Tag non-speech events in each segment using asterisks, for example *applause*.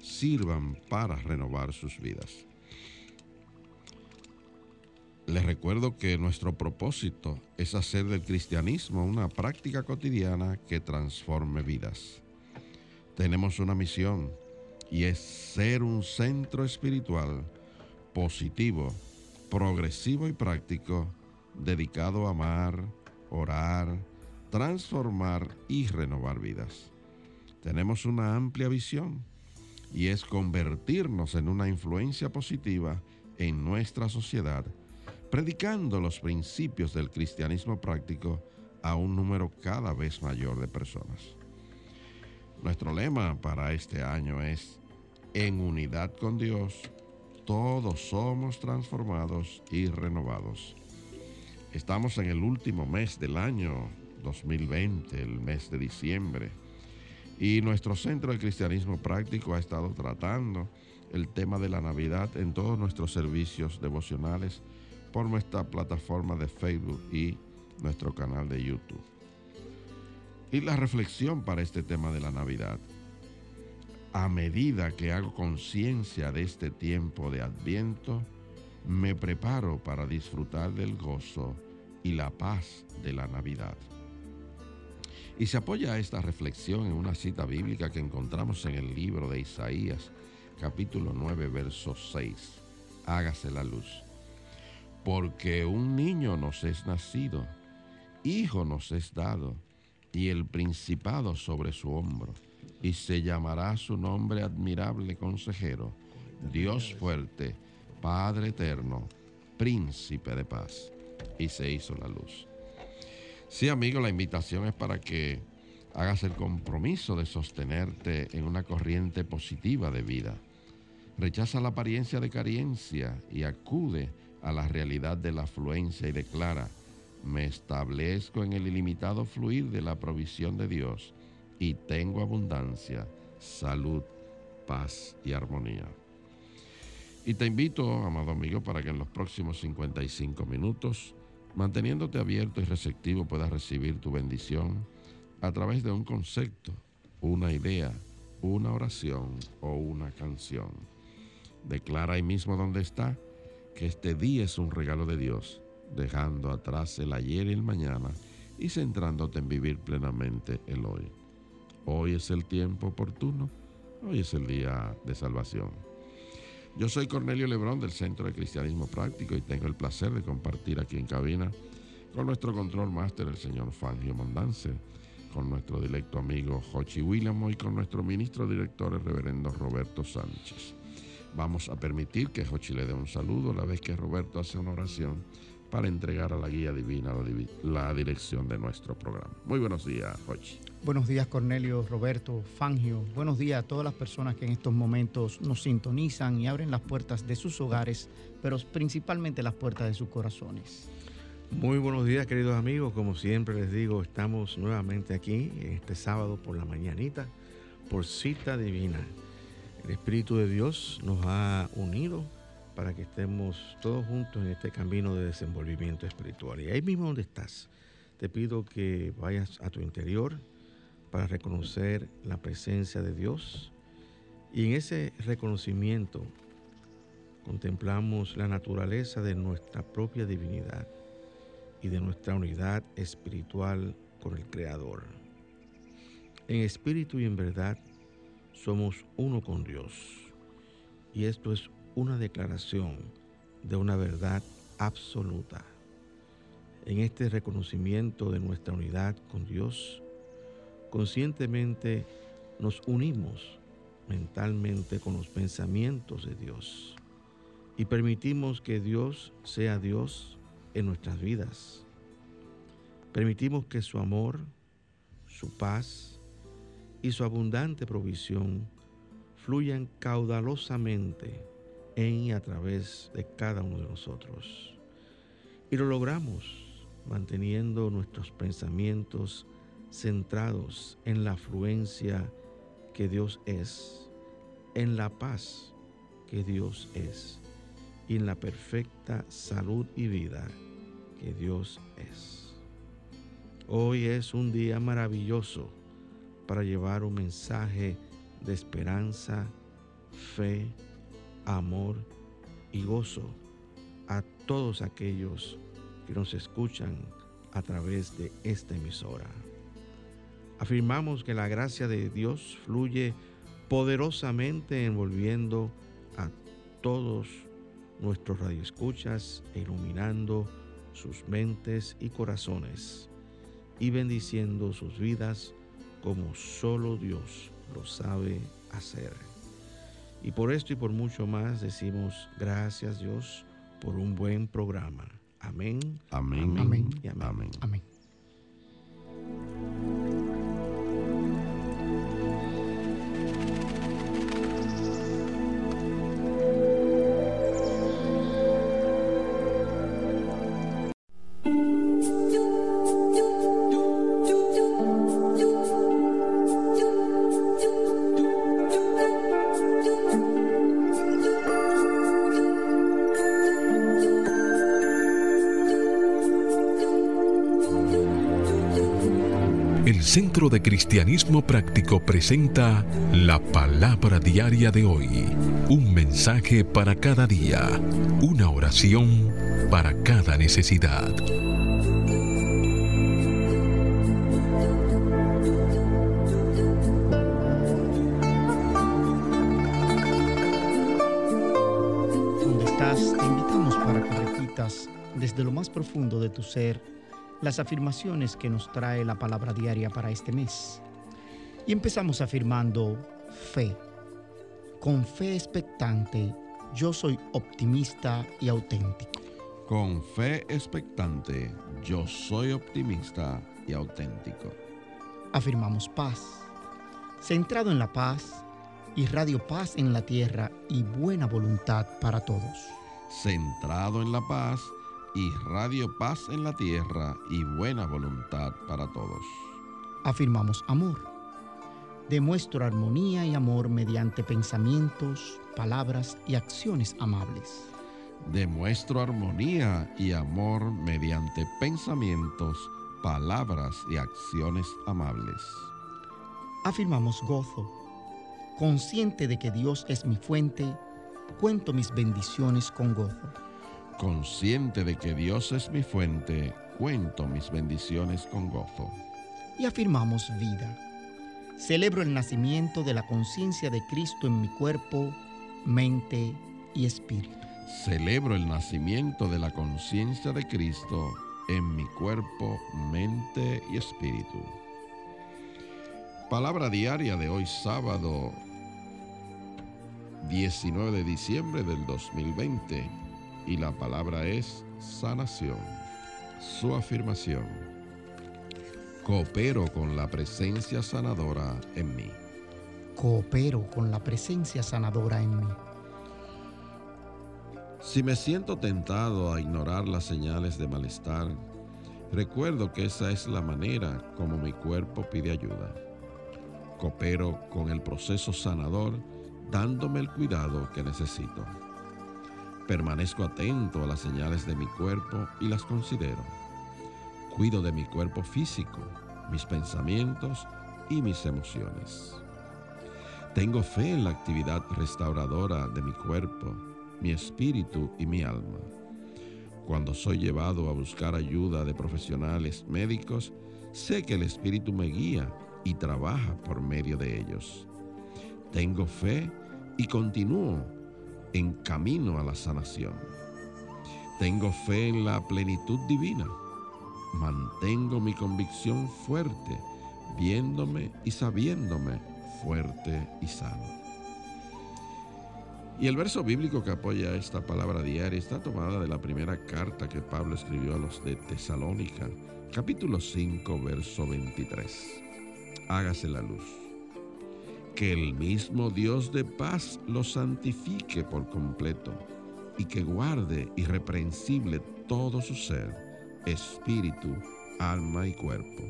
sirvan para renovar sus vidas. Les recuerdo que nuestro propósito es hacer del cristianismo una práctica cotidiana que transforme vidas. Tenemos una misión y es ser un centro espiritual positivo, progresivo y práctico dedicado a amar, orar, transformar y renovar vidas. Tenemos una amplia visión y es convertirnos en una influencia positiva en nuestra sociedad, predicando los principios del cristianismo práctico a un número cada vez mayor de personas. Nuestro lema para este año es, en unidad con Dios, todos somos transformados y renovados. Estamos en el último mes del año 2020, el mes de diciembre y nuestro Centro de Cristianismo Práctico ha estado tratando el tema de la Navidad en todos nuestros servicios devocionales por nuestra plataforma de Facebook y nuestro canal de YouTube. Y la reflexión para este tema de la Navidad. A medida que hago conciencia de este tiempo de adviento, me preparo para disfrutar del gozo y la paz de la Navidad. Y se apoya esta reflexión en una cita bíblica que encontramos en el libro de Isaías, capítulo 9, verso 6. Hágase la luz. Porque un niño nos es nacido, hijo nos es dado, y el principado sobre su hombro, y se llamará su nombre admirable consejero, Dios fuerte, Padre eterno, príncipe de paz. Y se hizo la luz. Sí, amigo, la invitación es para que hagas el compromiso de sostenerte en una corriente positiva de vida. Rechaza la apariencia de carencia y acude a la realidad de la afluencia y declara, me establezco en el ilimitado fluir de la provisión de Dios y tengo abundancia, salud, paz y armonía. Y te invito, amado amigo, para que en los próximos 55 minutos Manteniéndote abierto y receptivo puedas recibir tu bendición a través de un concepto, una idea, una oración o una canción. Declara ahí mismo donde está que este día es un regalo de Dios, dejando atrás el ayer y el mañana y centrándote en vivir plenamente el hoy. Hoy es el tiempo oportuno, hoy es el día de salvación. Yo soy Cornelio Lebrón del Centro de Cristianismo Práctico y tengo el placer de compartir aquí en cabina con nuestro control máster, el señor Fangio Mondance, con nuestro directo amigo Jochi Willamo y con nuestro ministro director, el reverendo Roberto Sánchez. Vamos a permitir que Jochi le dé un saludo la vez que Roberto hace una oración para entregar a la guía divina la, dirección de nuestro programa. Muy buenos días, Jochi. Buenos días Cornelio, Roberto, Fangio. Buenos días a todas las personas que en estos momentos nos sintonizan y abren las puertas de sus hogares, pero principalmente las puertas de sus corazones. Muy buenos días queridos amigos, como siempre les digo, estamos nuevamente aquí este sábado por la mañanita por cita divina. El Espíritu de Dios nos ha unido para que estemos todos juntos en este camino de desenvolvimiento espiritual. Y ahí mismo donde estás, te pido que vayas a tu interior, para reconocer la presencia de Dios y en ese reconocimiento contemplamos la naturaleza de nuestra propia divinidad y de nuestra unidad espiritual con el Creador. En espíritu y en verdad somos uno con Dios. Y esto es una declaración de una verdad absoluta. En este reconocimiento de nuestra unidad con Dios, conscientemente nos unimos mentalmente con los pensamientos de Dios y permitimos que Dios sea Dios en nuestras vidas. Permitimos que su amor, su paz y su abundante provisión fluyan caudalosamente en y a través de cada uno de nosotros. Y lo logramos manteniendo nuestros pensamientos centrados en la afluencia que Dios es, en la paz que Dios es y en la perfecta salud y vida que Dios es. Hoy es un día maravilloso para llevar un mensaje de esperanza, fe, amor y gozo a todos aquellos que nos escuchan a través de esta emisora. Afirmamos que la gracia de Dios fluye poderosamente envolviendo a todos nuestros radioescuchas e iluminando sus mentes y corazones y bendiciendo sus vidas como solo Dios lo sabe hacer. Y por esto y por mucho más decimos gracias Dios por un buen programa. Amén. Amén. Amén. y amén. Amén. Amén. Centro de Cristianismo Práctico presenta la palabra diaria de hoy. Un mensaje para cada día. Una oración para cada necesidad. Donde estás, te invitamos para que repitas desde lo más profundo de tu ser las afirmaciones que nos trae la palabra diaria para este mes. Y empezamos afirmando fe. Con fe expectante, yo soy optimista y auténtico. Con fe expectante, yo soy optimista y auténtico. Afirmamos paz. Centrado en la paz, irradio paz en la tierra y buena voluntad para todos. Centrado en la paz y radio paz en la tierra y buena voluntad para todos. Afirmamos amor. Demuestro armonía y amor mediante pensamientos, palabras y acciones amables. Demuestro armonía y amor mediante pensamientos, palabras y acciones amables. Afirmamos gozo. Consciente de que Dios es mi fuente, cuento mis bendiciones con gozo. Consciente de que Dios es mi fuente, cuento mis bendiciones con gozo. Y afirmamos vida. Celebro el nacimiento de la conciencia de Cristo en mi cuerpo, mente y espíritu. Celebro el nacimiento de la conciencia de Cristo en mi cuerpo, mente y espíritu. Palabra diaria de hoy sábado 19 de diciembre del 2020 y la palabra es sanación. Su afirmación. Coopero con la presencia sanadora en mí. Coopero con la presencia sanadora en mí. Si me siento tentado a ignorar las señales de malestar, recuerdo que esa es la manera como mi cuerpo pide ayuda. Coopero con el proceso sanador dándome el cuidado que necesito. Permanezco atento a las señales de mi cuerpo y las considero. Cuido de mi cuerpo físico, mis pensamientos y mis emociones. Tengo fe en la actividad restauradora de mi cuerpo mi espíritu y mi alma. Cuando soy llevado a buscar ayuda de profesionales médicos, sé que el Espíritu me guía y trabaja por medio de ellos. Tengo fe y continúo en camino a la sanación. Tengo fe en la plenitud divina. Mantengo mi convicción fuerte, viéndome y sabiéndome fuerte y sano. Y el verso bíblico que apoya esta palabra diaria está tomada de la primera carta que Pablo escribió a los de Tesalónica, capítulo 5, verso 23. Hágase la luz. Que el mismo Dios de paz lo santifique por completo y que guarde irreprensible todo su ser, espíritu, alma y cuerpo,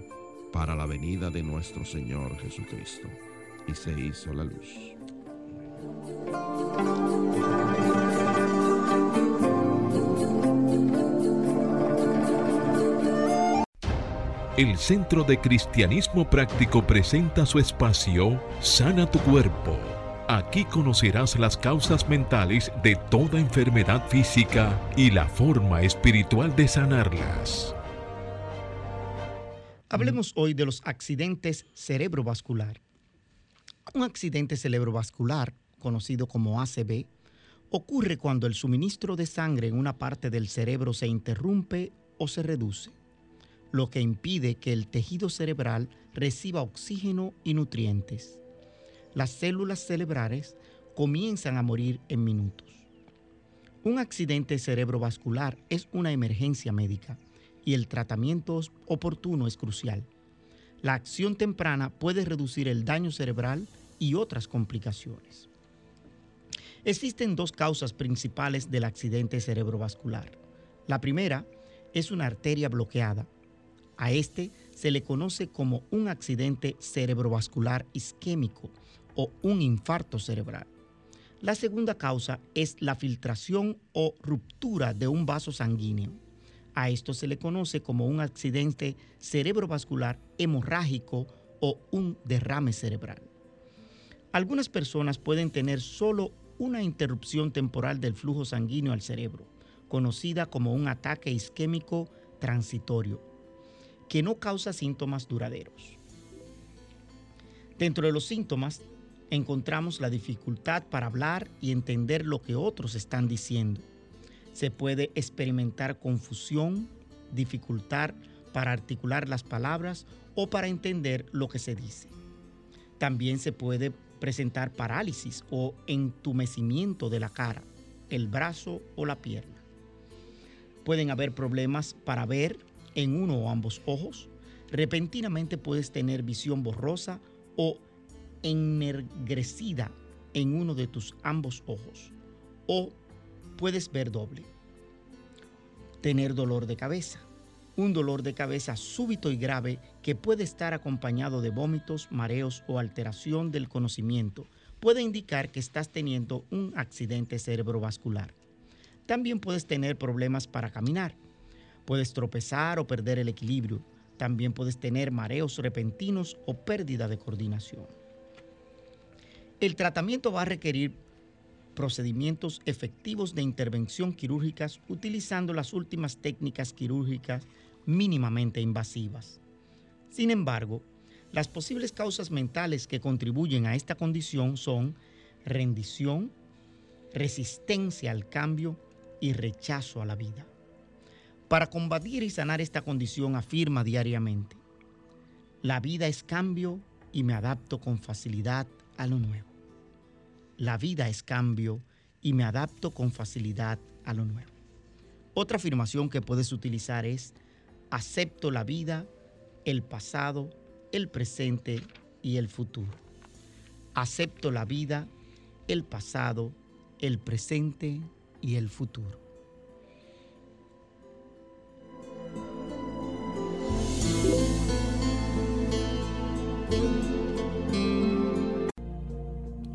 para la venida de nuestro Señor Jesucristo. Y se hizo la luz. El Centro de Cristianismo Práctico presenta su espacio Sana tu Cuerpo. Aquí conocerás las causas mentales de toda enfermedad física y la forma espiritual de sanarlas. Hablemos hoy de los accidentes cerebrovascular. Un accidente cerebrovascular, conocido como ACV, ocurre cuando el suministro de sangre en una parte del cerebro se interrumpe o se reduce lo que impide que el tejido cerebral reciba oxígeno y nutrientes. Las células cerebrales comienzan a morir en minutos. Un accidente cerebrovascular es una emergencia médica y el tratamiento oportuno es crucial. La acción temprana puede reducir el daño cerebral y otras complicaciones. Existen dos causas principales del accidente cerebrovascular. La primera es una arteria bloqueada a este se le conoce como un accidente cerebrovascular isquémico o un infarto cerebral. La segunda causa es la filtración o ruptura de un vaso sanguíneo. A esto se le conoce como un accidente cerebrovascular hemorrágico o un derrame cerebral. Algunas personas pueden tener solo una interrupción temporal del flujo sanguíneo al cerebro, conocida como un ataque isquémico transitorio que no causa síntomas duraderos. Dentro de los síntomas encontramos la dificultad para hablar y entender lo que otros están diciendo. Se puede experimentar confusión, dificultad para articular las palabras o para entender lo que se dice. También se puede presentar parálisis o entumecimiento de la cara, el brazo o la pierna. Pueden haber problemas para ver en uno o ambos ojos, repentinamente puedes tener visión borrosa o ennegrecida en uno de tus ambos ojos o puedes ver doble. Tener dolor de cabeza. Un dolor de cabeza súbito y grave que puede estar acompañado de vómitos, mareos o alteración del conocimiento puede indicar que estás teniendo un accidente cerebrovascular. También puedes tener problemas para caminar Puedes tropezar o perder el equilibrio. También puedes tener mareos repentinos o pérdida de coordinación. El tratamiento va a requerir procedimientos efectivos de intervención quirúrgicas utilizando las últimas técnicas quirúrgicas mínimamente invasivas. Sin embargo, las posibles causas mentales que contribuyen a esta condición son rendición, resistencia al cambio y rechazo a la vida. Para combatir y sanar esta condición afirma diariamente, la vida es cambio y me adapto con facilidad a lo nuevo. La vida es cambio y me adapto con facilidad a lo nuevo. Otra afirmación que puedes utilizar es, acepto la vida, el pasado, el presente y el futuro. Acepto la vida, el pasado, el presente y el futuro.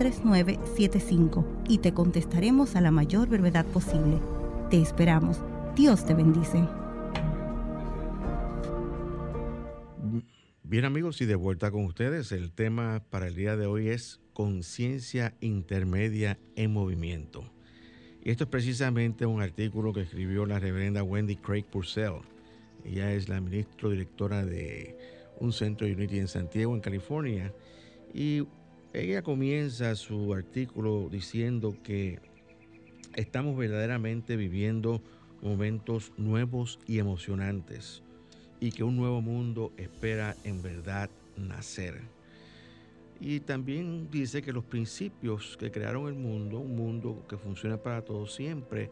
809-350-3975 y te contestaremos a la mayor brevedad posible. Te esperamos. Dios te bendice. Bien amigos y de vuelta con ustedes, el tema para el día de hoy es conciencia intermedia en movimiento. Y esto es precisamente un artículo que escribió la reverenda Wendy Craig Purcell. Ella es la ministra directora de un centro de Unity en Santiago, en California. Y ella comienza su artículo diciendo que estamos verdaderamente viviendo momentos nuevos y emocionantes y que un nuevo mundo espera en verdad nacer. Y también dice que los principios que crearon el mundo, un mundo que funciona para todos siempre,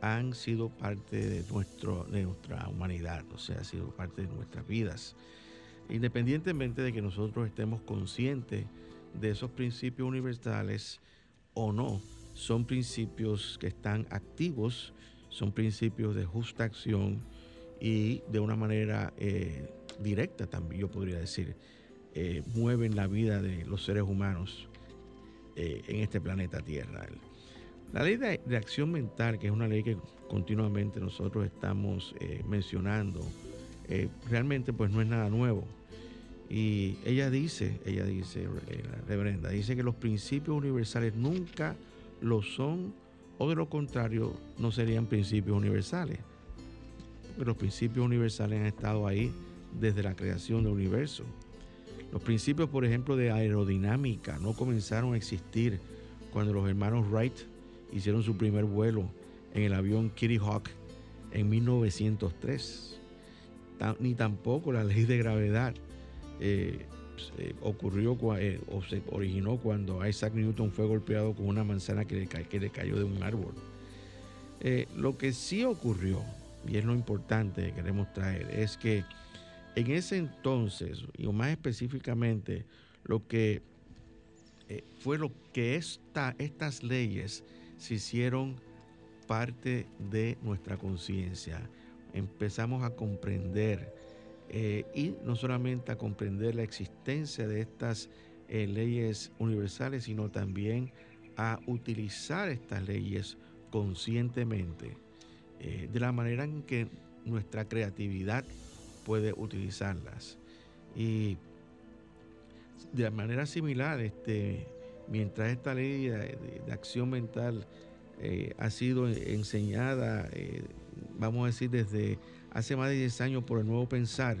han sido parte de, nuestro, de nuestra humanidad, o sea, ha sido parte de nuestras vidas. Independientemente de que nosotros estemos conscientes de esos principios universales o no, son principios que están activos, son principios de justa acción y de una manera eh, directa también, yo podría decir eh, mueven la vida de los seres humanos eh, en este planeta Tierra. La ley de, acción mental, que es una ley que continuamente nosotros estamos mencionando, realmente pues no es nada nuevo. Y ella dice, ella dice, la reverenda, dice que los principios universales nunca lo son o de lo contrario no serían principios universales. Porque los principios universales han estado ahí desde la creación del universo. Los principios, por ejemplo, de aerodinámica no comenzaron a existir cuando los hermanos Wright hicieron su primer vuelo en el avión Kitty Hawk en 1903. Ni tampoco la ley de gravedad eh, ocurrió eh, o se originó cuando Isaac Newton fue golpeado con una manzana que le, cayó de un árbol. Eh, lo que sí ocurrió, y es lo importante que queremos traer, es que en ese entonces, y más específicamente, lo que fue lo que estas leyes se hicieron parte de nuestra conciencia. Empezamos a comprender eh, y no solamente a comprender la existencia de estas eh, leyes universales, sino también a utilizar estas leyes conscientemente, de la manera en que nuestra creatividad puede utilizarlas. Y de manera similar, este, mientras esta ley de, acción mental eh, ha sido enseñada, eh, vamos a decir, desde hace más de 10 años por el nuevo pensar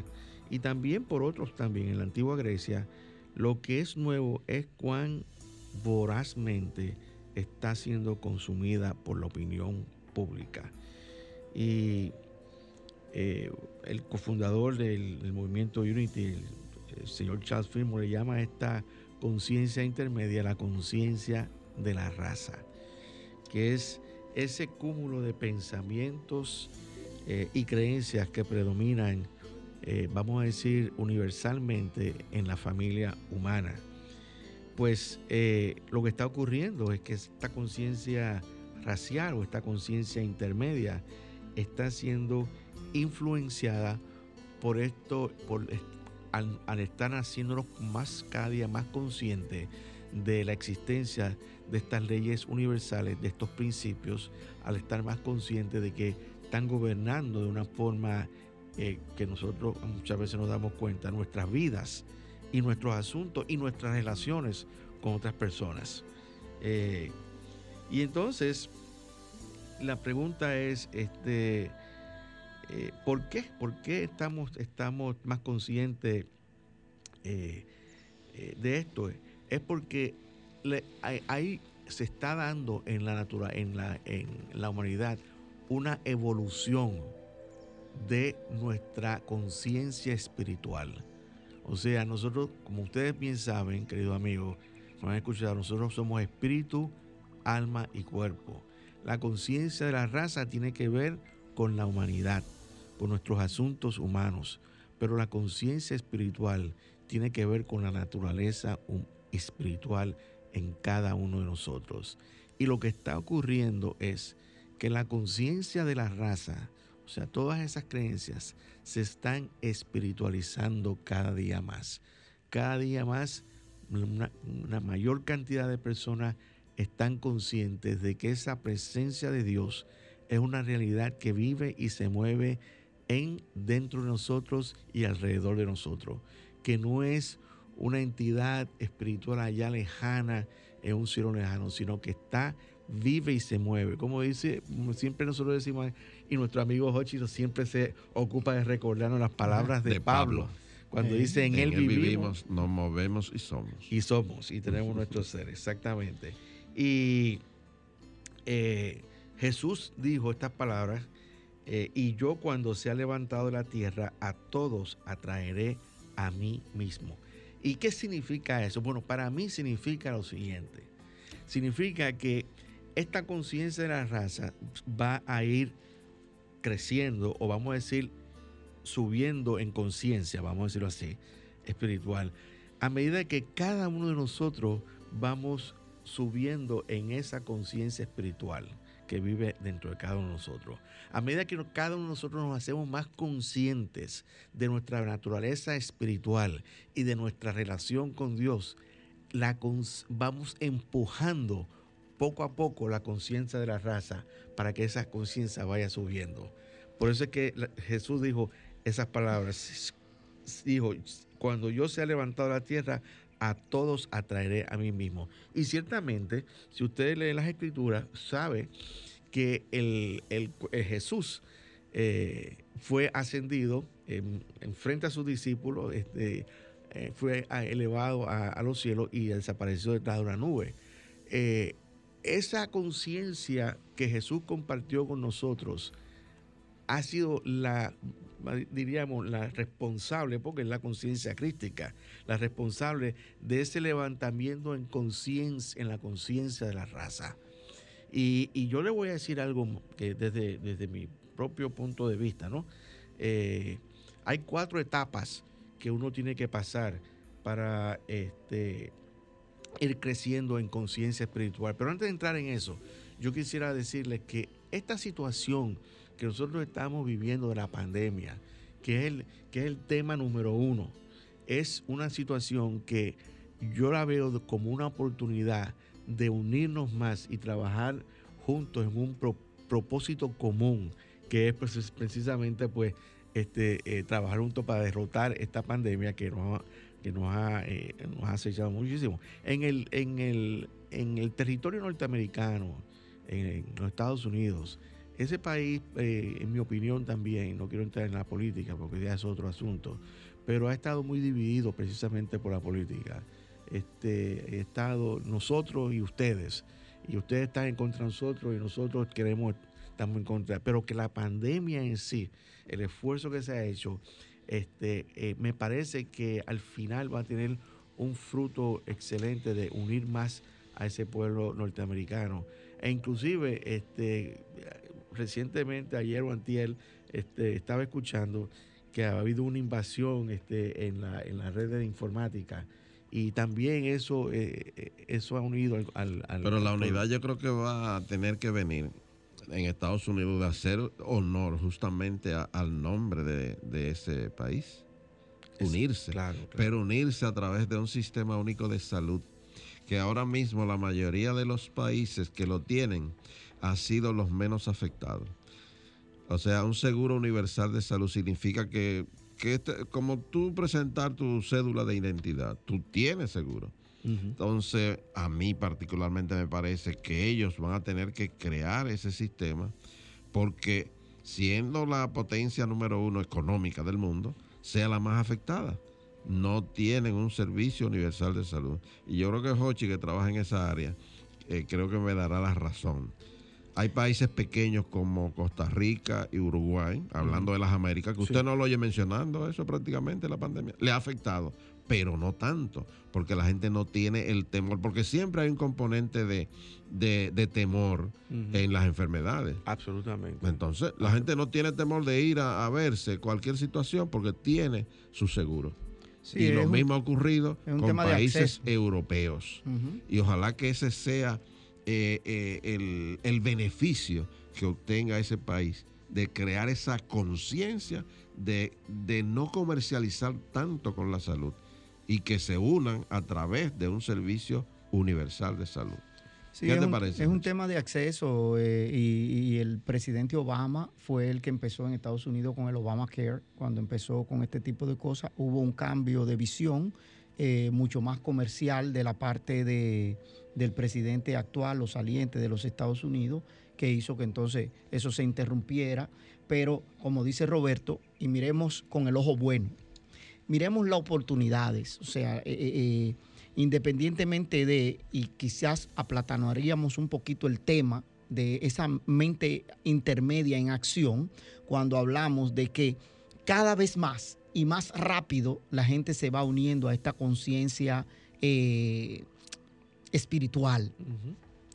y también por otros también en la antigua Grecia, lo que es nuevo es cuán vorazmente está siendo consumida por la opinión pública. Y eh, el cofundador del, movimiento Unity, el, señor Charles Fillmore, le llama a esta conciencia intermedia la conciencia de la raza, que es ese cúmulo de pensamientos eh, y creencias que predominan, eh, vamos a decir, universalmente en la familia humana. Pues lo que está ocurriendo es que esta conciencia racial o esta conciencia intermedia está siendo influenciada por esto, por, al, estar haciéndonos más cada día más conscientes de la existencia de estas leyes universales, de estos principios, al estar más conscientes de que están gobernando de una forma eh, que nosotros muchas veces nos damos cuenta, nuestras vidas y nuestros asuntos y nuestras relaciones con otras personas. Eh, y entonces, la pregunta es, este, eh, ¿Por qué? ¿Por qué estamos, estamos más conscientes de esto? Es porque ahí se está dando en la, natura, en, la, en la humanidad una evolución de nuestra conciencia espiritual. O sea, nosotros, como ustedes bien saben, queridos amigos, nos han escuchado, nosotros somos espíritu, alma y cuerpo. La conciencia de la raza tiene que ver con la humanidad por nuestros asuntos humanos, pero la conciencia espiritual tiene que ver con la naturaleza espiritual en cada uno de nosotros. Y lo que está ocurriendo es que la conciencia de la raza, o sea, todas esas creencias se están espiritualizando cada día más. Cada día más una, mayor cantidad de personas están conscientes de que esa presencia de Dios es una realidad que vive y se mueve en dentro de nosotros y alrededor de nosotros, que no es una entidad espiritual allá lejana en un cielo lejano, sino que está vive y se mueve. Como dice, siempre nosotros decimos, y nuestro amigo Hochito siempre se ocupa de recordarnos las palabras de, Pablo. Cuando dice en, él, vivimos, nos movemos y somos. Y somos, y tenemos nuestro ser, exactamente. Y eh, Jesús dijo estas palabras, eh, y yo cuando se ha levantado de la tierra, a todos atraeré a mí mismo. ¿Y qué significa eso? Bueno, para mí significa lo siguiente. Significa que esta conciencia de la raza va a ir creciendo o vamos a decir subiendo en conciencia, vamos a decirlo así, espiritual, a medida que cada uno de nosotros vamos subiendo en esa conciencia espiritual que vive dentro de cada uno de nosotros. A medida que cada uno de nosotros nos hacemos más conscientes de nuestra naturaleza espiritual y de nuestra relación con Dios, la vamos empujando poco a poco la conciencia de la raza para que esa conciencia vaya subiendo. Por eso es que Jesús dijo esas palabras. Dijo, cuando yo sea levantado de la tierra, a todos atraeré a mí mismo. Y ciertamente, si ustedes leen las escrituras, sabe que el, Jesús eh, fue ascendido en, frente a sus discípulos, este, eh, fue elevado a, los cielos y desapareció detrás de una nube. Esa conciencia que Jesús compartió con nosotros ha sido la, diríamos, la responsable, porque es la conciencia crítica, la responsable de ese levantamiento en conciencia, en la conciencia de la raza. Y, yo le voy a decir algo que desde, desde mi propio punto de vista, ¿no? Eh, hay cuatro etapas que uno tiene que pasar para este, ir creciendo en conciencia espiritual. Pero antes de entrar en eso, yo quisiera decirles que esta situación que nosotros estamos viviendo de la pandemia, que es el, que el tema número uno, es una situación que yo la veo como una oportunidad de unirnos más y trabajar juntos en un propósito común, que es precisamente pues este, eh, trabajar juntos para derrotar esta pandemia que nos que nos ha, eh, nos ha acechado muchísimo. En el, en el, en el territorio norteamericano, en, los Estados Unidos, ese país, eh, en mi opinión también, no quiero entrar en la política porque ya es otro asunto, pero ha estado muy dividido precisamente por la política. Este, he estado nosotros y ustedes, y ustedes están en contra de nosotros y nosotros queremos, estamos en contra, pero que la pandemia en sí, el esfuerzo que se ha hecho, este, eh, me parece que al final va a tener un fruto excelente de unir más a ese pueblo norteamericano. E inclusive, este, recientemente, ayer o antier, este, estaba escuchando que ha habido una invasión este, en, la, en la red de informática. Y también eso eh, eh, eso ha unido al, al pero la unidad yo creo que va a tener que venir en Estados Unidos de hacer honor justamente al nombre de, ese país. Unirse. Pero unirse a través de un sistema único de salud, que ahora mismo la mayoría de los países que lo tienen ha sido los menos afectados. O sea, un seguro universal de salud significa que, que este, como tú presentar tu cédula de identidad, tú tienes seguro. Entonces, a mí particularmente me parece que ellos van a tener que crear ese sistema porque siendo la potencia número uno económica del mundo, sea la más afectada. No tienen un servicio universal de salud. Y yo creo que Hochi, que trabaja en esa área, eh, creo que me dará la razón. Hay países pequeños como Costa Rica y Uruguay, hablando de las Américas, que usted no lo oye mencionando eso prácticamente, la pandemia. Le ha afectado pero no tanto, porque la gente no tiene el temor, porque siempre hay un componente de, temor en las enfermedades. Absolutamente. Entonces, la gente no tiene temor de ir a, verse cualquier situación porque tiene su seguro. y lo mismo ha ocurrido con países europeos. Y ojalá que ese sea eh, eh, el, beneficio que obtenga ese país de crear esa conciencia de, de no comercializar tanto con la salud y que se unan a través de un servicio universal de salud. ¿Qué te parece? Es un tema de acceso eh, y, el presidente Obama fue el que empezó en Estados Unidos con el Obamacare. Cuando empezó con este tipo de cosas, hubo un cambio de visión eh, mucho más comercial de la parte de, del presidente actual o saliente de los Estados Unidos, que hizo que entonces eso se interrumpiera. Pero como dice Roberto, y miremos con el ojo bueno, miremos las oportunidades. O sea, eh, independientemente de, y quizás aplatanaríamos un poquito el tema de esa mente intermedia en acción, cuando hablamos de que cada vez más y más rápido la gente se va uniendo a esta conciencia eh, espiritual.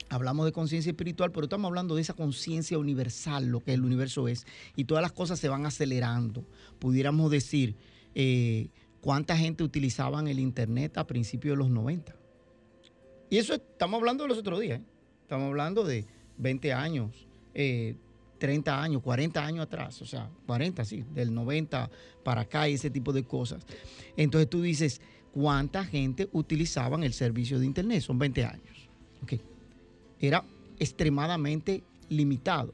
Hablamos de conciencia espiritual, pero estamos hablando de esa conciencia universal, lo que el universo es, y todas las cosas se van acelerando. Pudiéramos decir, eh, cuánta gente utilizaban el Internet a principios de los 90. Y eso estamos hablando de los otros días. ¿eh? Estamos hablando de 20 años, 30 eh, años, 40 años atrás. O sea, 40, sí, del 90 para acá y ese tipo de cosas. Entonces tú dices, ¿cuánta gente utilizaban el servicio de Internet? Son 20 años. Era extremadamente limitado.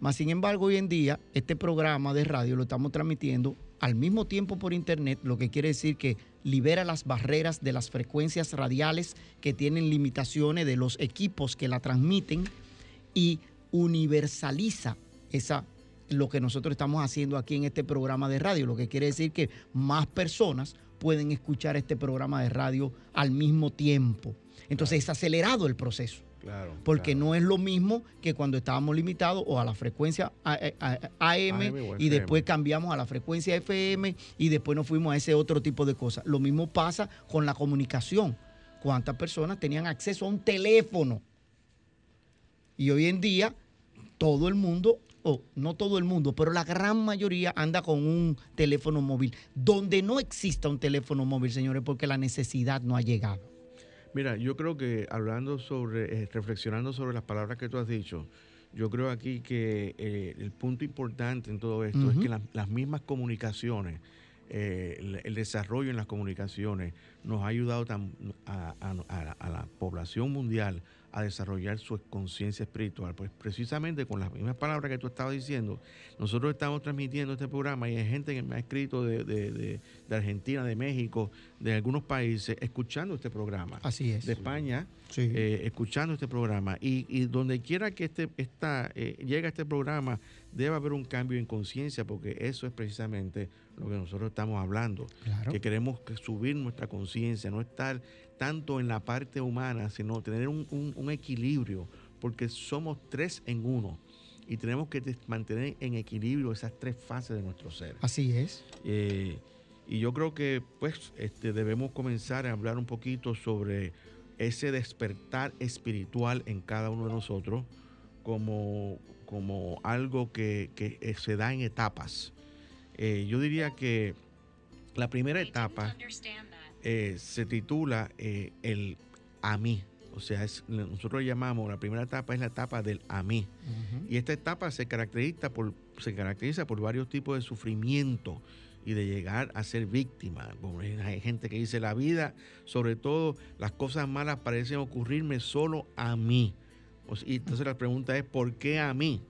Más sin embargo, hoy en día, este programa de radio lo estamos transmitiendo al mismo tiempo por internet, lo que quiere decir que libera las barreras de las frecuencias radiales que tienen limitaciones de los equipos que la transmiten y universaliza esa lo que nosotros estamos haciendo aquí en este programa de radio, lo que quiere decir que más personas pueden escuchar este programa de radio al mismo tiempo. Entonces es acelerado el proceso. Claro, porque no es lo mismo que cuando estábamos limitados o a la frecuencia AM, y después cambiamos a la frecuencia FM y después nos fuimos a ese otro tipo de cosas. Lo mismo pasa con la comunicación. ¿Cuántas personas tenían acceso a un teléfono? Y hoy en día todo el mundo, o no todo el mundo, pero la gran mayoría anda con un teléfono móvil. Donde no exista un teléfono móvil, señores, porque la necesidad no ha llegado. Mira, yo creo que hablando sobre, eh, reflexionando sobre las palabras que tú has dicho, yo creo aquí que eh, el punto importante en todo esto es que las mismas comunicaciones, eh, el, desarrollo en las comunicaciones nos ha ayudado a, la población mundial a desarrollar su conciencia espiritual. Pues precisamente con las mismas palabras que tú estabas diciendo, nosotros estamos transmitiendo este programa y hay gente que me ha escrito de, Argentina, de México, de algunos países, escuchando este programa. Así es. De España, eh, escuchando este programa. Y, donde quiera que este, esta, eh, llegue este programa, debe haber un cambio en conciencia, porque eso es precisamente lo que nosotros estamos hablando. Que queremos subir nuestra conciencia, no estar tanto en la parte humana, sino tener un, equilibrio, porque somos tres en uno y tenemos que mantener en equilibrio esas tres fases de nuestro ser. Así es. Eh, y yo creo que pues este, debemos comenzar a hablar un poquito sobre ese despertar espiritual en cada uno de nosotros como, como algo que, eh, se da en etapas. Eh, yo diría que la primera etapa eh, se titula eh, el a mí. O sea, nosotros llamamos, la primera etapa es la etapa del a mí. Y esta etapa se caracteriza, por, se caracteriza por varios tipos de sufrimiento y de llegar a ser víctima. hay gente que dice, la vida, sobre todo las cosas malas parecen ocurrirme solo a mí. y entonces la pregunta es, ¿por qué a mí?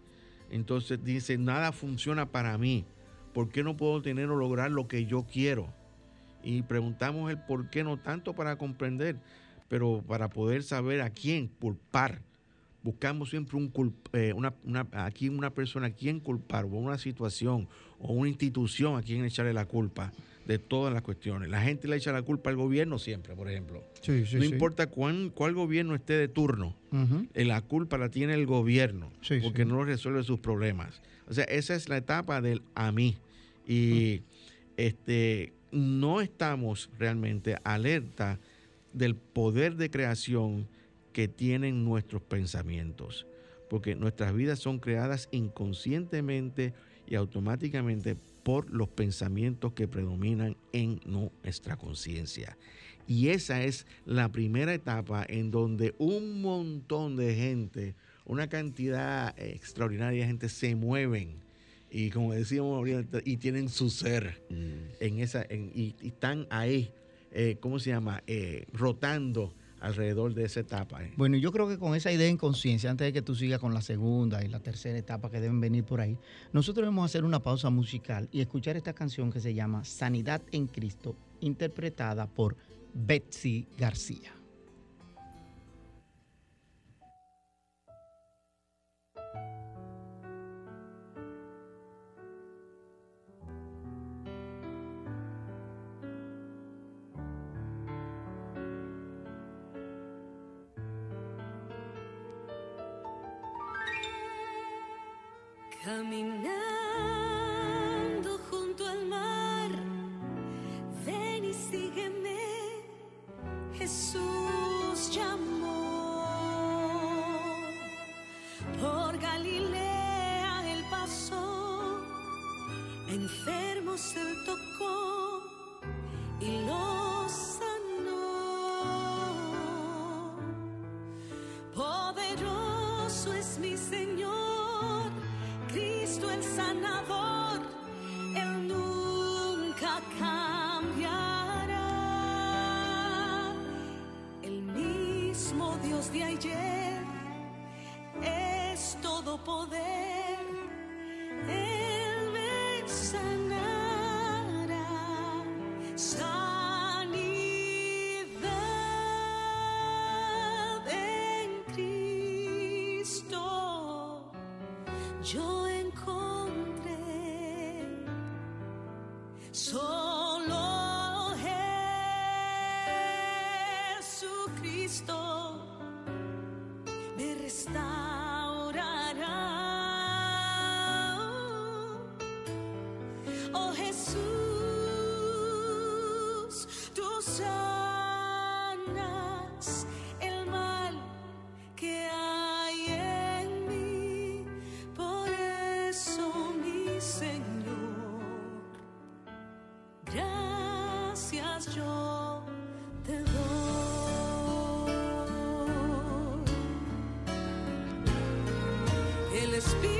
Entonces dice, nada funciona para mí. ¿Por qué no puedo tener o lograr lo que yo quiero? Y preguntamos el por qué, no tanto para comprender, pero para poder saber a quién culpar. Buscamos siempre un eh, una, una, aquí una persona a quien culpar, o una situación, o una institución a quien echarle la culpa de todas las cuestiones. La gente le echa la culpa al gobierno siempre, por ejemplo. no importa cuán, cuál gobierno esté de turno, eh, la culpa la tiene el gobierno, porque no resuelve sus problemas. O sea, esa es la etapa del a mí. Y este no estamos realmente alerta del poder de creación que tienen nuestros pensamientos, porque nuestras vidas son creadas inconscientemente y automáticamente por los pensamientos que predominan en nuestra conciencia. Y esa es la primera etapa en donde un montón de gente, una cantidad extraordinaria de gente se mueven y como decíamos y tienen su ser mm. en esa y, están ahí, eh, ¿cómo se llama? Eh, rotando alrededor de esa etapa. Eh. Bueno, yo creo que con esa idea en conciencia, antes de que tú sigas con la segunda y la tercera etapa que deben venir por ahí, nosotros vamos a hacer una pausa musical y escuchar esta canción que se llama Sanidad en Cristo, interpretada por Betsy García. Caminando junto al mar, ven y sígueme, Jesús llamó. Por Galilea él pasó, enfermos él tocó labios de ayer. speak.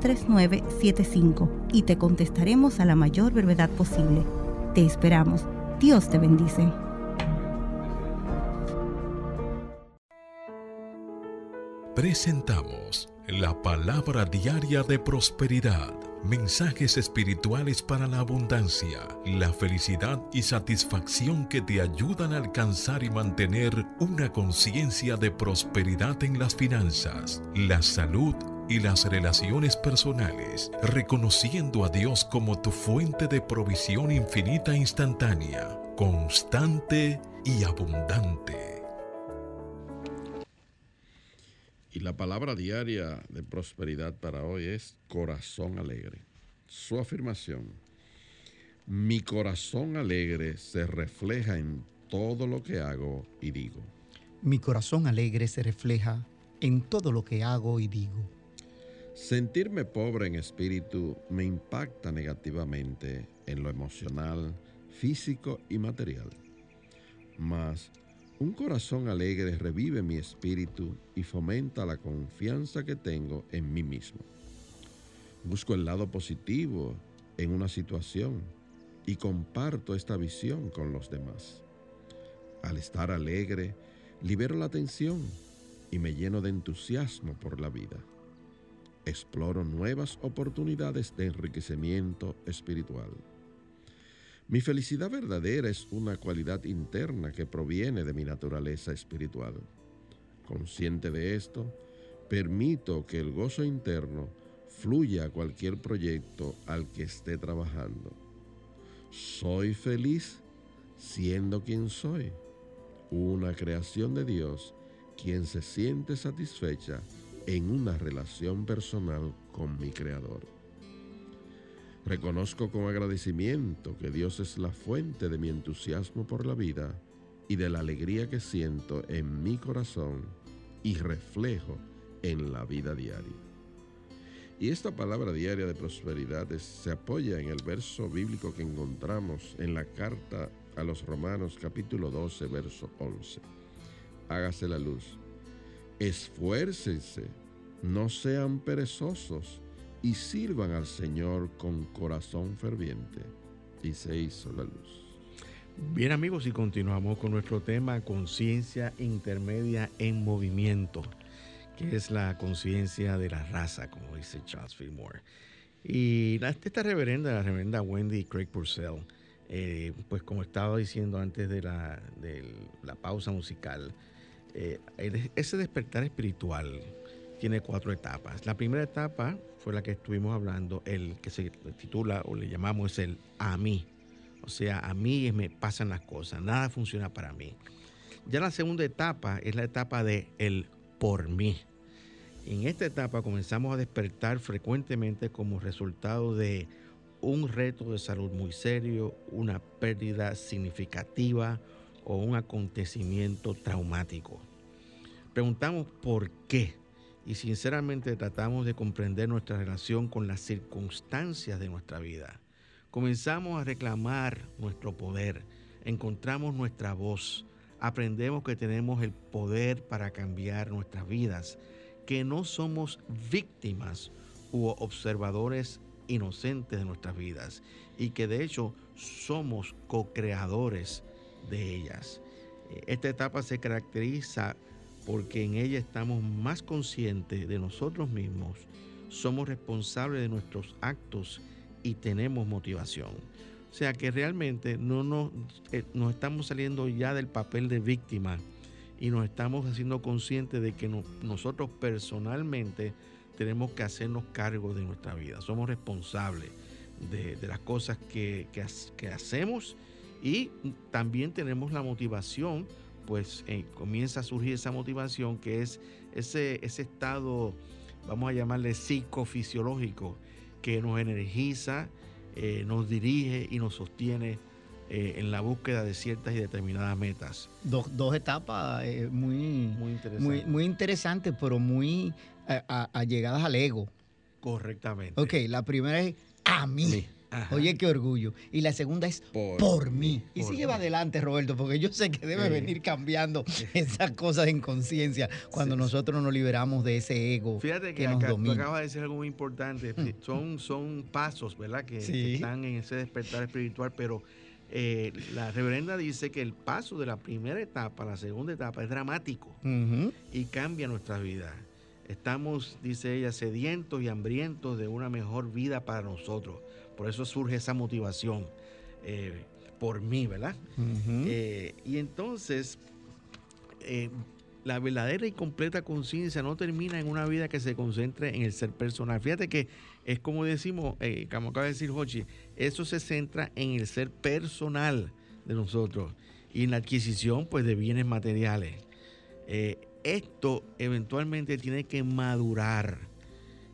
809-350-3975 y te contestaremos a la mayor brevedad posible. Te esperamos. Dios te bendice. Presentamos la palabra diaria de prosperidad mensajes espirituales para la abundancia, la felicidad y satisfacción que te ayudan a alcanzar y mantener una conciencia de prosperidad en las finanzas, la salud y las relaciones personales, reconociendo a Dios como tu fuente de provisión infinita e instantánea, constante y abundante. Y la palabra diaria de prosperidad para hoy es corazón alegre. Su afirmación, mi corazón alegre se refleja en todo lo que hago y digo. Mi corazón alegre se refleja en todo lo que hago y digo. Sentirme pobre en espíritu me impacta negativamente en lo emocional, físico y material. Mas un corazón alegre revive mi espíritu y fomenta la confianza que tengo en mí mismo. Busco el lado positivo en una situación y comparto esta visión con los demás. Al estar alegre, libero la tensión y me lleno de entusiasmo por la vida. Exploro nuevas oportunidades de enriquecimiento espiritual. Mi felicidad verdadera es una cualidad interna que proviene de mi naturaleza espiritual. Consciente de esto, permito que el gozo interno fluya a cualquier proyecto al que esté trabajando. Soy feliz siendo quien soy, una creación de Dios quien se siente satisfecha en una relación personal con mi Creador. Reconozco con agradecimiento que Dios es la fuente de mi entusiasmo por la vida y de la alegría que siento en mi corazón y reflejo en la vida diaria. Y esta palabra diaria de prosperidad se apoya en el verso bíblico que encontramos en la carta a los Romanos capítulo 12, verso 11. Hágase la luz. Esfuércense, no sean perezosos y sirvan al Señor con corazón ferviente. Y se hizo la luz. Bien amigos, y continuamos con nuestro tema conciencia intermedia en movimiento, que es la conciencia de la raza, como dice Charles Fillmore. Y esta reverenda, la reverenda Wendy Craig Purcell, eh, pues como estaba diciendo antes de la, pausa musical, eh, ese despertar espiritual tiene cuatro etapas. La primera etapa fue la que estuvimos hablando, el que se titula o le llamamos es el a mí. O sea, a mí me pasan las cosas, nada funciona para mí. Ya la segunda etapa es la etapa de el por mí. En esta etapa comenzamos a despertar frecuentemente como resultado de un reto de salud muy serio, una pérdida significativa o un acontecimiento traumático. Preguntamos por qué y sinceramente tratamos de comprender nuestra relación con las circunstancias de nuestra vida. Comenzamos a reclamar nuestro poder, encontramos nuestra voz, aprendemos que tenemos el poder para cambiar nuestras vidas, que no somos víctimas u observadores inocentes de nuestras vidas y que de hecho somos co-creadores de ellas. Esta etapa se caracteriza porque en ella estamos más conscientes de nosotros mismos, somos responsables de nuestros actos y tenemos motivación. O sea que realmente no nos, eh, nos estamos saliendo ya del papel de víctima y nos estamos haciendo conscientes de que nosotros personalmente tenemos que hacernos cargo de nuestra vida. Somos responsables de, las cosas que, que hacemos y también tenemos la motivación pues eh, comienza a surgir esa motivación que es ese, ese estado, vamos a llamarle psicofisiológico, que nos energiza, eh, nos dirige y nos sostiene eh, en la búsqueda de ciertas y determinadas metas. Dos, dos etapas eh, muy, Muy interesante. muy, muy interesantes, pero muy allegadas al ego. Correctamente. Ok, la primera es a mí. Sí. Ajá. Oye, qué orgullo. Y la segunda es por, Por mí. Y sigue adelante, Roberto, porque yo sé que debe Sí. venir cambiando *laughs* esas cosas en conciencia cuando Sí. nosotros nos liberamos de ese ego Fíjate que, que nos acá, tú acabas de decir algo muy importante. *laughs* Son, son pasos, ¿verdad? Que, están en ese despertar espiritual, pero eh, la reverenda dice que el paso de la primera etapa a la segunda etapa es dramático y cambia nuestra vida. Estamos, dice ella, sedientos y hambrientos de una mejor vida para nosotros. Por eso surge esa motivación eh, por mí, ¿verdad? Eh, y entonces, eh, la verdadera y completa conciencia no termina en una vida que se concentre en el ser personal. Fíjate que es como decimos, como acaba de decir Hochi, eso se centra en el ser personal de nosotros y en la adquisición pues, de bienes materiales. Esto eventualmente tiene que madurar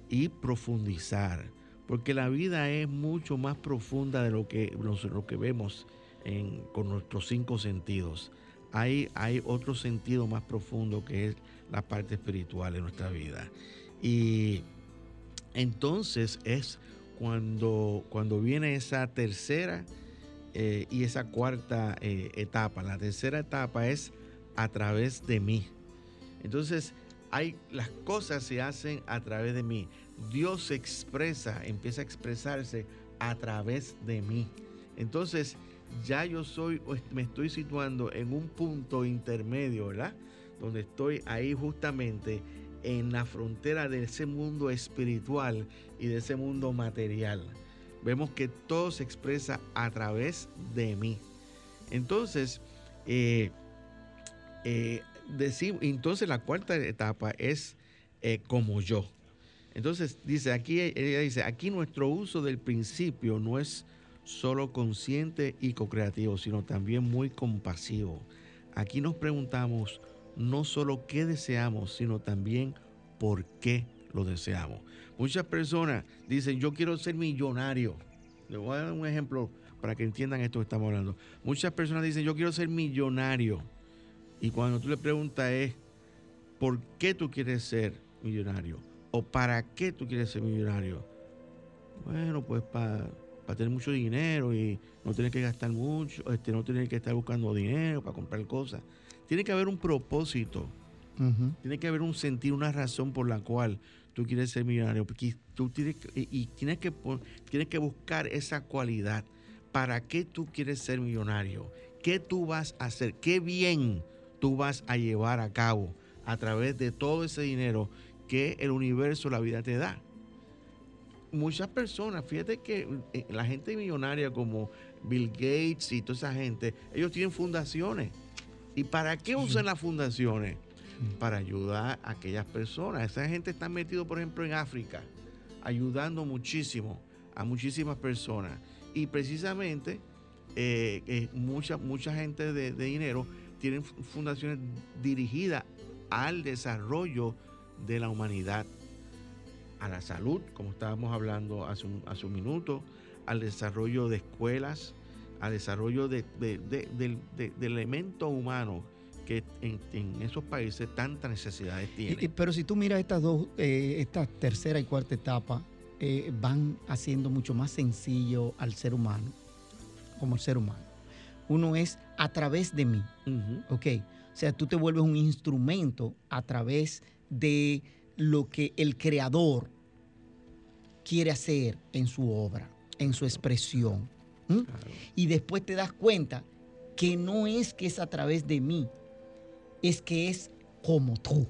y profundizar, porque la vida es mucho más profunda de lo que, lo que vemos en- con nuestros cinco sentidos. Hay, hay otro sentido más profundo que es la parte espiritual de nuestra vida. Y entonces es cuando, cuando viene esa tercera eh, y esa cuarta eh, etapa. La tercera etapa es a través de mí. Entonces, hay, las cosas se hacen a través de mí. Dios se expresa, empieza a expresarse a través de mí. Entonces, ya yo soy, me estoy situando en un punto intermedio, ¿verdad? Donde estoy ahí justamente en la frontera de ese mundo espiritual y de ese mundo material. Vemos que todo se expresa a través de mí. Entonces, eh, eh, decim- entonces la cuarta etapa es eh, como yo. Entonces dice aquí, ella dice, aquí nuestro uso del principio no es solo consciente y co-creativo, sino también muy compasivo. Aquí nos preguntamos no solo qué deseamos, sino también por qué lo deseamos. Muchas personas dicen, yo quiero ser millonario. Le voy a dar un ejemplo para que entiendan esto que estamos hablando. Muchas personas dicen, yo quiero ser millonario. Y cuando tú le preguntas es, ¿por qué tú quieres ser millonario? ¿O para qué tú quieres ser millonario? Bueno, pues para tener mucho dinero y no tener que gastar mucho, este, no tener que estar buscando dinero para comprar cosas. Tiene que haber un propósito, Ujú. tiene que haber un sentido, una razón por la cual tú quieres ser millonario. Porque tú tienes que, y, tienes, que, tienes que buscar esa cualidad. ¿Para qué tú quieres ser millonario? ¿Qué tú vas a hacer? ¿Qué bien tú vas a llevar a cabo a través de todo ese dinero que el universo, la vida te da? Muchas personas, fíjate que eh, la gente millonaria como Bill Gates y toda esa gente, ellos tienen fundaciones. ¿Y para qué usan las fundaciones? Para ayudar a aquellas personas. Esa gente está metido, por ejemplo, en África, ayudando muchísimo a muchísimas personas. Y precisamente eh, eh, mucha, mucha gente de, de dinero tienen fu- fundaciones dirigidas al desarrollo de la humanidad, a la salud, como estábamos hablando hace un, hace un minuto, al desarrollo de escuelas, al desarrollo de, de- de- del- de- del elemento humano que en, en esos países tantas necesidades tienen. pero si tú miras estas dos, eh, esta tercera y cuarta etapa, eh, van haciendo mucho más sencillo al ser humano, como el ser humano. Uno es a través de mí. ¿ok? O sea, tú te vuelves un instrumento a través de lo que el creador quiere hacer en su obra, en su expresión. Y después te das cuenta que no es que es a través de mí, es que es como tú.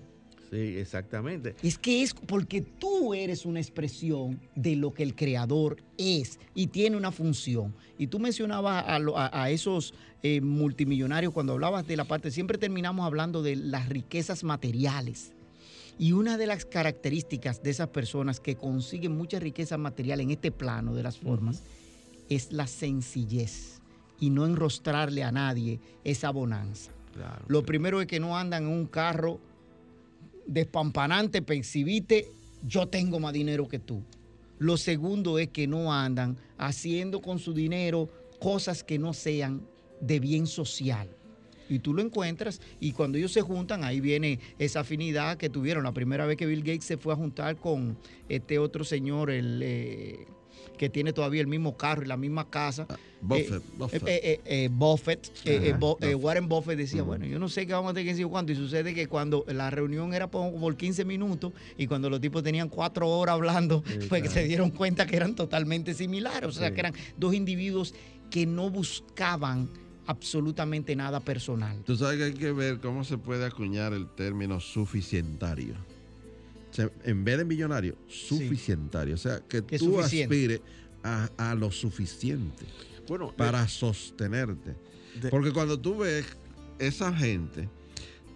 Sí, exactamente. Es que es porque tú eres una expresión de lo que el creador es y tiene una función. Y tú mencionabas a, lo- a- a esos eh, multimillonarios cuando hablabas de la parte, siempre terminamos hablando de las riquezas materiales. Y una de las características de esas personas que consiguen mucha riqueza material en este plano de las formas es la sencillez y no enrostrarle a nadie esa bonanza. Claro. Lo primero es que no andan en un carro despampanante, para exhibirte, yo tengo más dinero que tú. Lo segundo es que no andan haciendo con su dinero cosas que no sean de bien social. Y tú lo encuentras y cuando ellos se juntan, ahí viene esa afinidad que tuvieron. La primera vez que Bill Gates se fue a juntar con este otro señor, el... Eh, que tiene todavía el mismo carro y la misma casa. Buffett. Buffett. Warren Buffett decía, bueno, yo no sé qué vamos a tener que decir cuánto. Y sucede que cuando la reunión era por, por 15 minutos y cuando los tipos tenían cuatro horas hablando, pues se dieron cuenta que eran totalmente similares. O sea, que eran dos individuos que no buscaban absolutamente nada personal. Tú sabes que hay que ver cómo se puede acuñar el término suficientario en vez de millonario, suficientario. O sea, que tú aspires a, lo suficiente bueno, para sostenerte. Porque cuando tú ves esa gente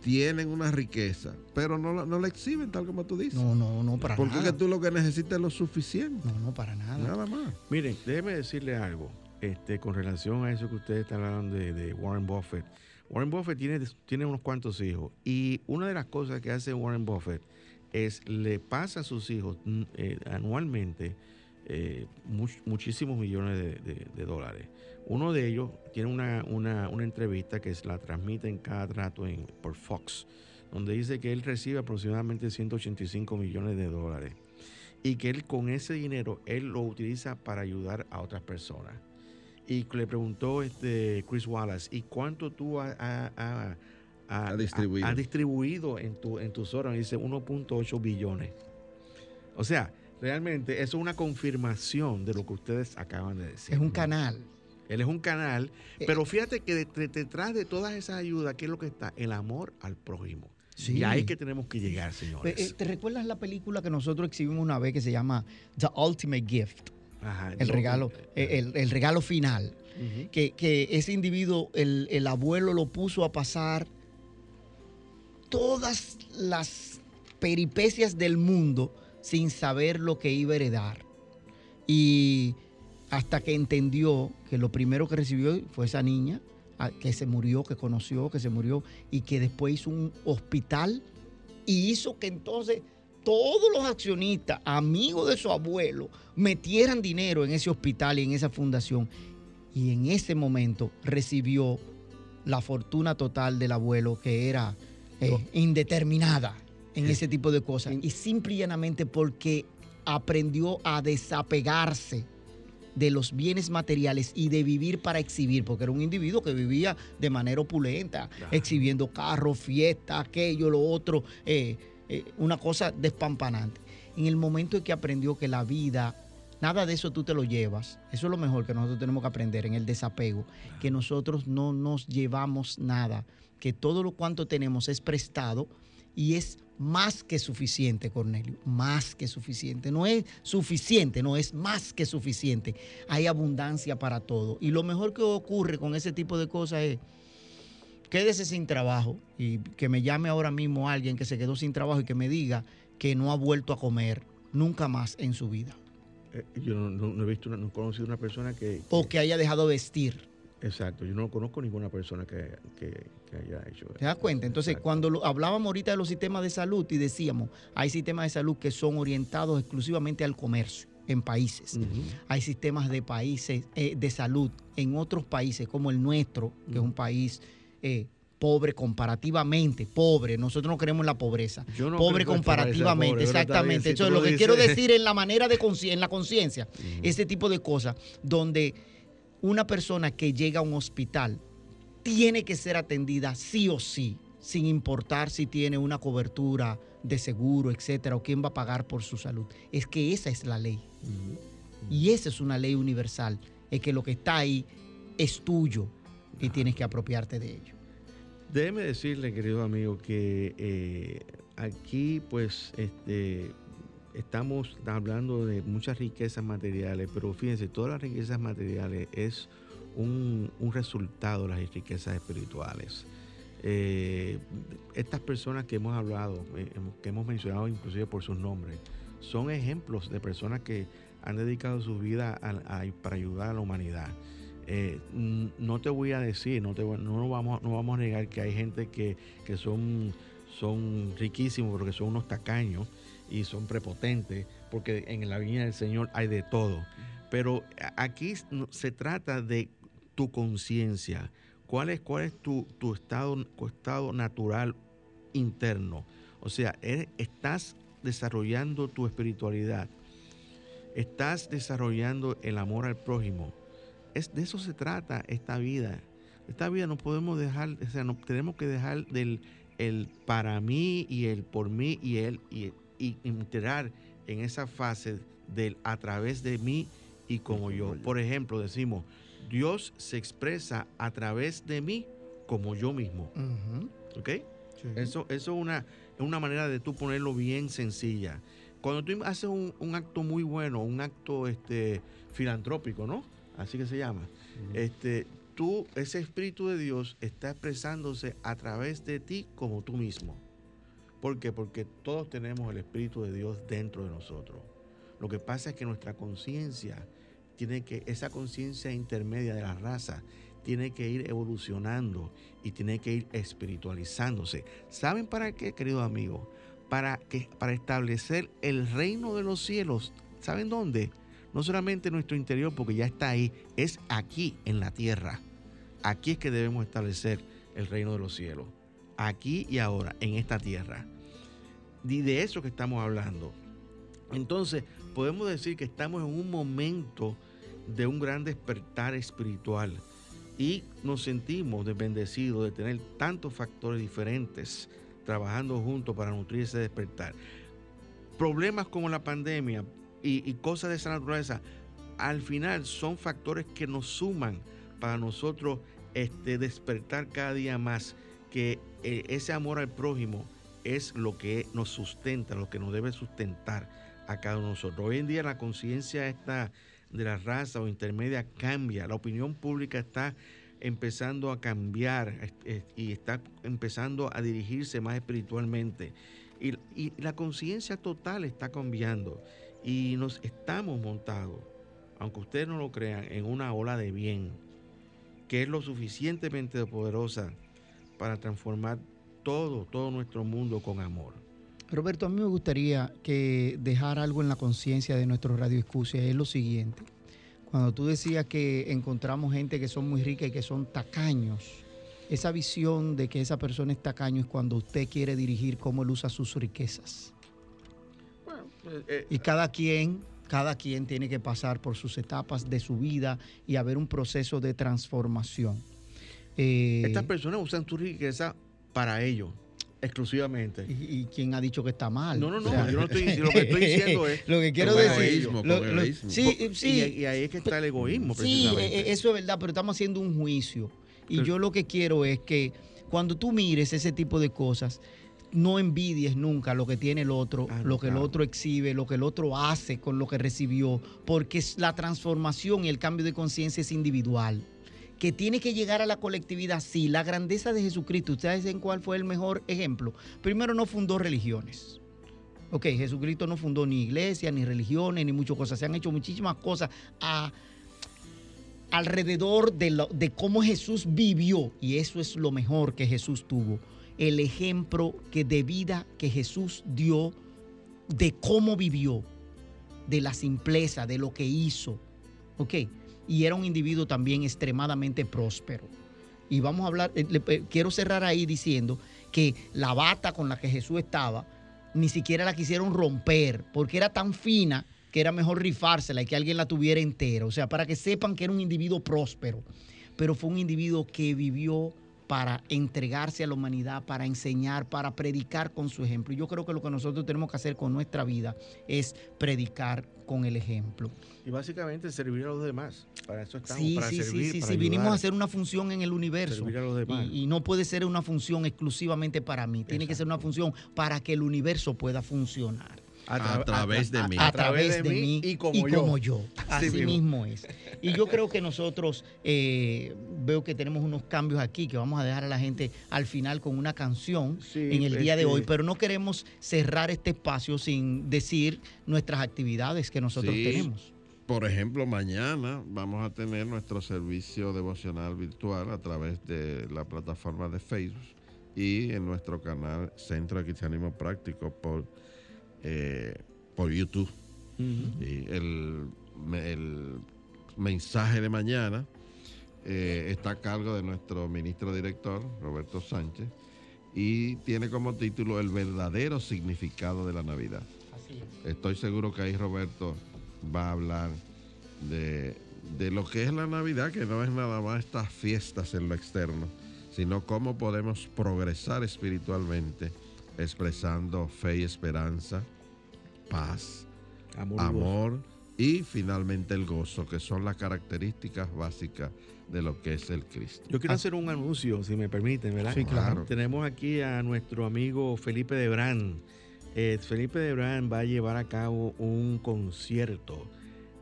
tienen una riqueza, pero no, no la exhiben tal como tú dices. No, no, no, para nada. Porque tú lo que necesitas es lo suficiente. No, no, para nada. Nada más. Miren, déjeme decirle algo este, con relación a eso que ustedes están hablando de, Warren Buffett. Warren Buffett tiene, tiene unos cuantos hijos y una de las cosas que hace Warren Buffett es le pasa a sus hijos mm, eh, anualmente eh, muchísimos millones de, dólares. Uno de ellos tiene una, entrevista que la transmite en cada trato por Fox, donde dice que él recibe aproximadamente 185 millones de dólares y que él con ese dinero él lo utiliza para ayudar a otras personas. Y le preguntó este Chris Wallace, ¿y cuánto tú has ha, distribuido. distribuido en, tu, en tus horas, dice 1.8 billones. O sea, realmente eso es una confirmación de lo que ustedes acaban de decir. Es un canal. Él es un canal, eh, pero fíjate que detrás de todas esas ayudas, ¿qué es lo que está? El amor al prójimo. Y ahí que tenemos que llegar, señores. Eh, ¿Te recuerdas la película que nosotros exhibimos una vez que se llama The Ultimate Gift? El, regalo, eh, el, regalo final. que, ese individuo, el, el, abuelo lo puso a pasar todas las peripecias del mundo sin saber lo que iba a heredar. Y hasta que entendió que lo primero que recibió fue esa niña, que se murió, que conoció, que se murió, y que después hizo un hospital y hizo que entonces todos los accionistas, amigos de su abuelo, metieran dinero en ese hospital y en esa fundación. Y en ese momento recibió la fortuna total del abuelo, que era eh, indeterminada en ese tipo de cosas. Y simple y llanamente porque aprendió a desapegarse de los bienes materiales y de vivir para exhibir, porque era un individuo que vivía de manera opulenta, exhibiendo carros, fiestas, aquello, lo otro, eh, eh, una cosa despampanante. En el momento en que aprendió que la vida, nada de eso tú te lo llevas, eso es lo mejor que nosotros tenemos que aprender en el desapego, que nosotros no nos llevamos nada que todo lo cuanto tenemos es prestado y es más que suficiente, Cornelio, más que suficiente. No es suficiente, no es más que suficiente. Hay abundancia para todo. Y lo mejor que ocurre con ese tipo de cosas es, quédese sin trabajo y que me llame ahora mismo alguien que se quedó sin trabajo y que me diga que no ha vuelto a comer nunca más en su vida. Eh, yo no, he visto, no he conocido una persona que, que... O que haya dejado vestir. Exacto, yo no conozco ninguna persona que, haya hecho ¿Te das cuenta? Entonces, cuando hablábamos ahorita de los sistemas de salud y decíamos, hay sistemas de salud que son orientados exclusivamente al comercio en países. Hay sistemas de países eh, de salud en otros países como el nuestro, que es un país eh, pobre comparativamente, pobre, nosotros no queremos la pobreza, pobre comparativamente, exactamente. Eso es lo que quiero decir en la manera de en la conciencia, ese tipo de cosas, donde una persona que llega a un hospital tiene que ser atendida sí o sí, sin importar si tiene una cobertura de seguro, etcétera, o quién va a pagar por su salud. Es que esa es la ley. Y esa es una ley universal. Es que lo que está ahí es tuyo y tienes que apropiarte de ello. Déjeme decirle, querido amigo, que eh, aquí, pues, este estamos hablando de muchas riquezas materiales, pero fíjense, todas las riquezas materiales es un, resultado de las riquezas espirituales. Eh, estas personas que hemos hablado, eh, que hemos mencionado inclusive por sus nombres, son ejemplos de personas que han dedicado su vida para ayudar a la humanidad. Eh, no te voy a decir, no, te, no, vamos, no vamos a negar que hay gente que, son, son riquísimos porque son unos tacaños y son prepotentes, porque en la viña del Señor hay de todo. Pero aquí se trata de tu conciencia. ¿Cuál es, cuál es tu, estado, estado natural interno? O sea, estás desarrollando tu espiritualidad. Estás desarrollando el amor al prójimo. Es, de eso se trata esta vida. Esta vida no podemos dejar, o sea, no, tenemos que dejar del el para mí y el por mí y él y, y entrar en esa fase del a través de mí y como yo. Por ejemplo, decimos, Dios se expresa a través de mí como yo mismo. ¿Ok? Eso, eso es una, una manera de tú ponerlo bien sencilla. Cuando tú haces un, acto muy bueno, un acto este, filantrópico, ¿no? Así que se llama. este, tú, ese Espíritu de Dios está expresándose a través de ti como tú mismo. ¿Por qué? Porque todos tenemos el Espíritu de Dios dentro de nosotros. Lo que pasa es que nuestra conciencia tiene que, esa conciencia intermedia de la raza, tiene que ir evolucionando y tiene que ir espiritualizándose. ¿Saben para qué, queridos amigos? Para, que, para establecer el reino de los cielos. ¿Saben dónde? No solamente en nuestro interior, porque ya está ahí, es aquí en la tierra. Aquí es que debemos establecer el reino de los cielos. Aquí y ahora, en esta tierra. Y de eso que estamos hablando. Entonces, podemos decir que estamos en un momento de un gran despertar espiritual y nos sentimos bendecidos de tener tantos factores diferentes trabajando juntos para nutrir ese despertar. Problemas como la pandemia y, cosas de esa naturaleza, al final son factores que nos suman para nosotros este, despertar cada día más, que eh, ese amor al prójimo es lo que nos sustenta, lo que nos debe sustentar a cada uno de nosotros. Hoy en día la conciencia está de la raza o intermedia cambia, la opinión pública está empezando a cambiar y está empezando a dirigirse más espiritualmente. Y, la conciencia total está cambiando y nos estamos montados, aunque ustedes no lo crean, en una ola de bien, que es lo suficientemente poderosa para transformar todo, todo nuestro mundo con amor. Roberto, a mí me gustaría que dejar algo en la conciencia de nuestro radio escucha es lo siguiente. Cuando tú decías que encontramos gente que son muy ricas y que son tacaños, esa visión de que esa persona es tacaño es cuando usted quiere dirigir cómo él usa sus riquezas. Eh, eh, y cada quien, cada quien tiene que pasar por sus etapas de su vida y haber un proceso de transformación. Eh, Estas personas usan su riqueza para ellos exclusivamente. ¿Y, quién ha dicho que está mal? No, no, no, yo no estoy *laughs* lo que estoy diciendo es lo que quiero decir sí, sí, y, ahí es que está el egoísmo Sí, e, e, eso es verdad, pero estamos haciendo un juicio. Y yo lo que quiero es que cuando tú mires ese tipo de cosas, no envidies nunca lo que tiene el otro, ah, lo que el otro exhibe, lo que el otro hace con lo que recibió, porque la transformación y el cambio de conciencia es individual que tiene que llegar a la colectividad, sí, la grandeza de Jesucristo, ¿ustedes saben cuál fue el mejor ejemplo? Primero no fundó religiones. Ok, Jesucristo no fundó ni iglesia, ni religiones, ni muchas cosas. Se han hecho muchísimas cosas alrededor de, de cómo Jesús vivió. Y eso es lo mejor que Jesús tuvo. El ejemplo que de vida que Jesús dio de cómo vivió, de la simpleza, de lo que hizo. Ok, y era un individuo también extremadamente próspero. Y vamos a hablar, eh, eh, quiero cerrar ahí diciendo que la bata con la que Jesús estaba, ni siquiera la quisieron romper, porque era tan fina que era mejor rifársela y que alguien la tuviera entera. O sea, para que sepan que era un individuo próspero, pero fue un individuo que vivió para entregarse a la humanidad, para enseñar, para predicar con su ejemplo. Y yo creo que lo que nosotros tenemos que hacer con nuestra vida es predicar con el ejemplo. Y básicamente servir a los demás. Para eso estamos, sí, para sí, servir, sí, sí, vinimos a hacer una función en el universo. Servir a los demás. Y, no puede ser una función exclusivamente para mí, tiene que ser una función para que el universo pueda funcionar. A, través de mí. A, través de, mí y como, yo. Así mismo. es. Y yo creo que nosotros eh, veo que tenemos unos cambios aquí que vamos a dejar a la gente al final con una canción en el día de hoy, pero no queremos cerrar este espacio sin decir nuestras actividades que nosotros tenemos. Por ejemplo, mañana vamos a tener nuestro servicio devocional virtual a través de la plataforma de Facebook y en nuestro canal Centro de Cristianismo Práctico por eh, por YouTube. Y el, el mensaje de mañana eh, está a cargo de nuestro ministro director, Roberto Sánchez, y tiene como título El verdadero significado de la Navidad. Estoy seguro que ahí Roberto va a hablar de, de lo que es la Navidad, que no es nada más estas fiestas en lo externo, sino cómo podemos progresar espiritualmente expresando fe y esperanza, paz, amor, y, finalmente el gozo, que son las características básicas de lo que es el Cristo. Yo quiero hacer un anuncio, si me permiten, ¿verdad? Sí, claro. Tenemos aquí a nuestro amigo Felipe Debrán. Eh, Felipe Debrán va a llevar a cabo un concierto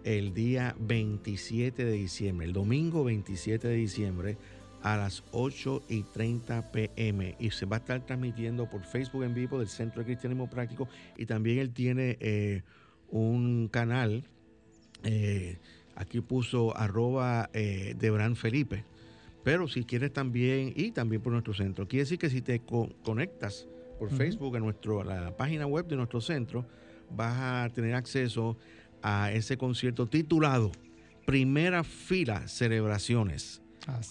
el día 27 de diciembre, el domingo 27 de diciembre a las 8 y 30 pm y se va a estar transmitiendo por Facebook en vivo del Centro de Cristianismo Práctico. Y también él tiene eh, un canal, eh, aquí puso arroba eh, Debran Felipe, pero si quieres también y también por nuestro centro, quiere decir que si te conectas por Facebook a, nuestro, a la página web de nuestro centro, vas a tener acceso a ese concierto titulado Primera Fila Celebraciones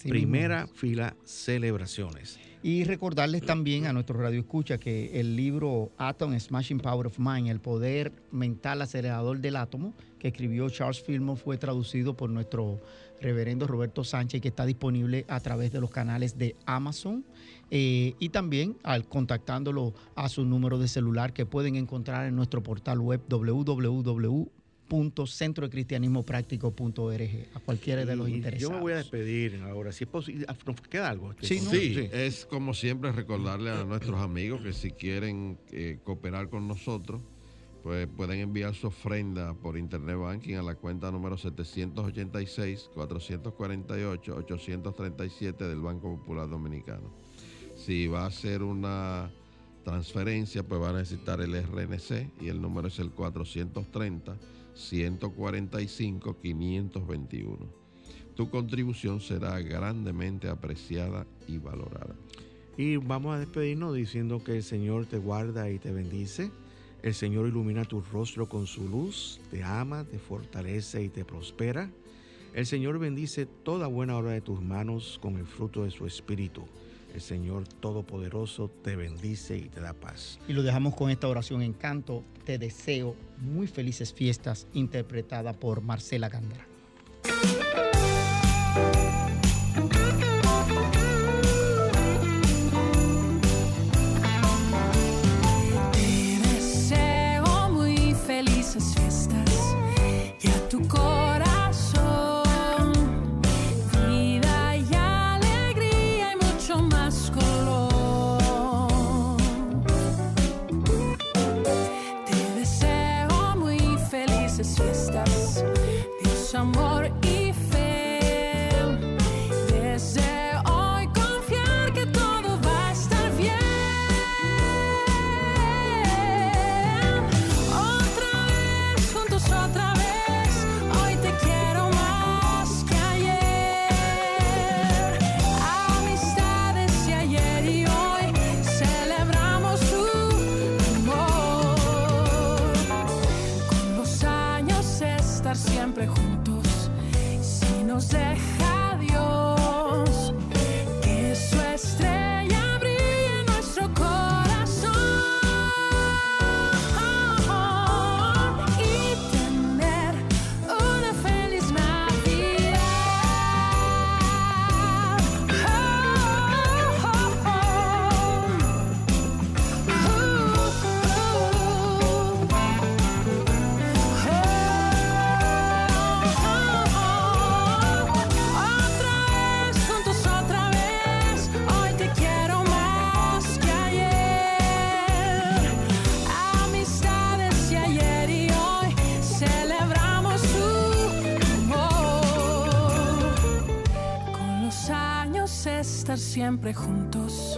Primera fila celebraciones. Y recordarles también a nuestro radio escucha que el libro Atom Smashing Power of Mind, el poder mental acelerador del átomo, que escribió Charles Fillmore, fue traducido por nuestro reverendo Roberto Sánchez, que está disponible a través de los canales de Amazon eh, y también al contactándolo a su número de celular que pueden encontrar en nuestro portal web www www.centrocristianismopráctico.org a cualquiera de los interesados. Yo me voy a despedir ahora, si es posible, ah, ¿nos queda algo? Sí, sí, es como siempre recordarle a nuestros amigos que si quieren eh, cooperar con nosotros, pues pueden enviar su ofrenda por Internet Banking a la cuenta número 786-448-837 del Banco Popular Dominicano. Si va a ser una transferencia, pues va a necesitar el RNC y el número es el 430 145 521. Tu contribución será grandemente apreciada y valorada. Y vamos a despedirnos diciendo que el Señor te guarda y te bendice. El Señor ilumina tu rostro con su luz, te ama, te fortalece y te prospera. El Señor bendice toda buena obra de tus manos con el fruto de su espíritu. El Señor Todopoderoso te bendice y te da paz. Y lo dejamos con esta oración en canto. Te deseo muy felices fiestas, interpretada por Marcela Gandra. Siempre juntos.